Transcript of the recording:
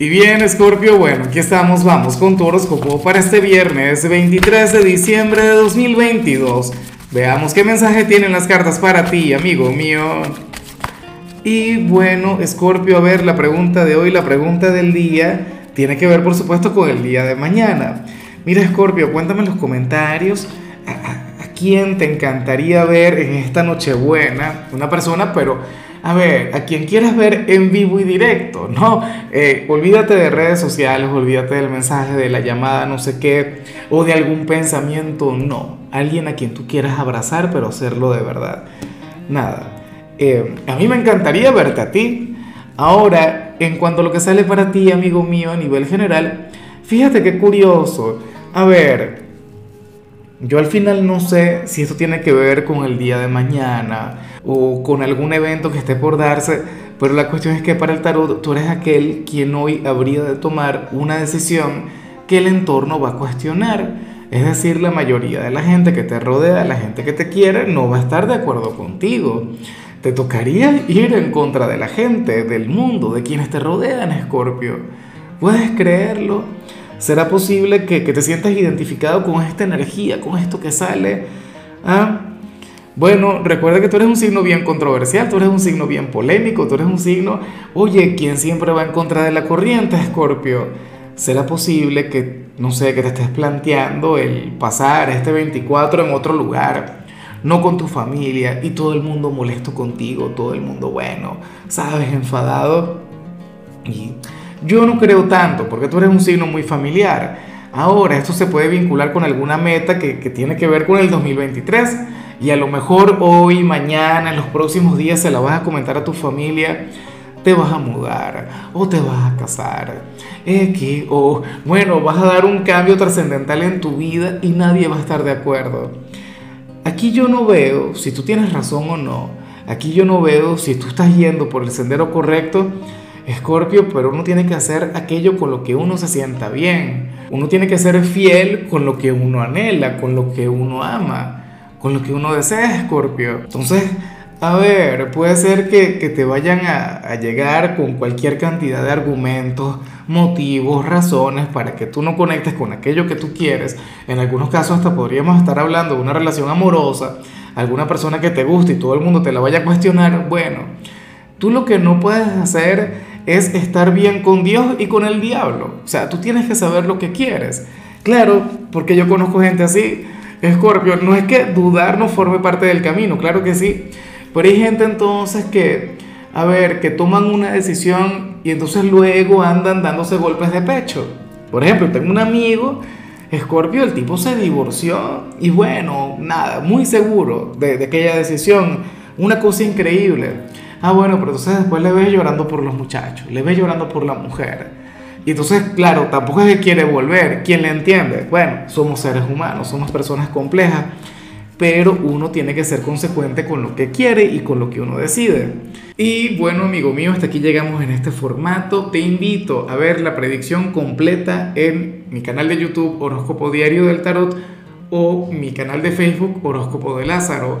Y bien, Scorpio, bueno, aquí estamos, vamos con tu horóscopo para este viernes 23 de diciembre de 2022. Veamos qué mensaje tienen las cartas para ti, amigo mío. Y bueno, Scorpio, a ver, la pregunta de hoy, la pregunta del día, tiene que ver por supuesto con el día de mañana. Mira, Scorpio, cuéntame en los comentarios quién te encantaría ver en esta Nochebuena. Una persona, pero a ver, a quien quieras ver en vivo y directo, ¿no? Eh, olvídate de redes sociales, olvídate del mensaje, de la llamada, no sé qué, o de algún pensamiento, no. Alguien a quien tú quieras abrazar, pero hacerlo de verdad. Nada. Eh, a mí me encantaría verte a ti. Ahora, en cuanto a lo que sale para ti, amigo mío, a nivel general, fíjate qué curioso. A ver, yo al final no sé si esto tiene que ver con el día de mañana o con algún evento que esté por darse, pero la cuestión es que para el tarot tú eres aquel quien hoy habría de tomar una decisión que el entorno va a cuestionar. Es decir, la mayoría de la gente que te rodea, la gente que te quiere, no va a estar de acuerdo contigo. Te tocaría ir en contra de la gente, del mundo, de quienes te rodean, Escorpio. ¿Puedes creerlo? ¿Será posible que, te sientas identificado con esta energía, con esto que sale? ¿Ah? Bueno, recuerda que tú eres un signo bien controversial, tú eres un signo bien polémico, tú eres un signo, oye, quien siempre va en contra de la corriente, Escorpio. ¿Será posible que, no sé, que te estés planteando el pasar este 24 en otro lugar? no con tu familia y todo el mundo molesto contigo, todo el mundo bueno, sabes, enfadado. Y yo no creo tanto, porque tú eres un signo muy familiar. Ahora, esto se puede vincular con alguna meta que, tiene que ver con el 2023. Y a lo mejor hoy, mañana, en los próximos días se la vas a comentar a tu familia. Te vas a mudar o te vas a casar. X o bueno, vas a dar un cambio trascendental en tu vida y nadie va a estar de acuerdo. Aquí yo no veo si tú tienes razón o no. Aquí yo no veo si tú estás yendo por el sendero correcto Escorpio, pero uno tiene que hacer aquello con lo que uno se sienta bien. Uno tiene que ser fiel con lo que uno anhela, con lo que uno ama, con lo que uno desea, Escorpio. Entonces, a ver, puede ser que, te vayan a, a, llegar con cualquier cantidad de argumentos, motivos, razones para que tú no conectes con aquello que tú quieres. En algunos casos hasta podríamos estar hablando de una relación amorosa, alguna persona que te guste y todo el mundo te la vaya a cuestionar. Bueno, tú lo que no puedes hacer es estar bien con Dios y con el diablo. O sea, tú tienes que saber lo que quieres. Claro, porque yo conozco gente así, Escorpio, no es que dudar no forme parte del camino, claro que sí, pero hay gente entonces que, a ver, que toman una decisión y entonces luego andan dándose golpes de pecho. Por ejemplo, tengo un amigo, Escorpio, el tipo se divorció y bueno, nada, muy seguro de, de aquella decisión, una cosa increíble. Ah, bueno, pero entonces después le ves llorando por los muchachos, le ves llorando por la mujer. Y entonces, claro, tampoco es que quiere volver. ¿Quién le entiende? Bueno, somos seres humanos, somos personas complejas, pero uno tiene que ser consecuente con lo que quiere y con lo que uno decide. Y bueno, amigo mío, hasta aquí llegamos en este formato. Te invito a ver la predicción completa en mi canal de YouTube Horóscopo Diario del Tarot o mi canal de Facebook Horóscopo de Lázaro.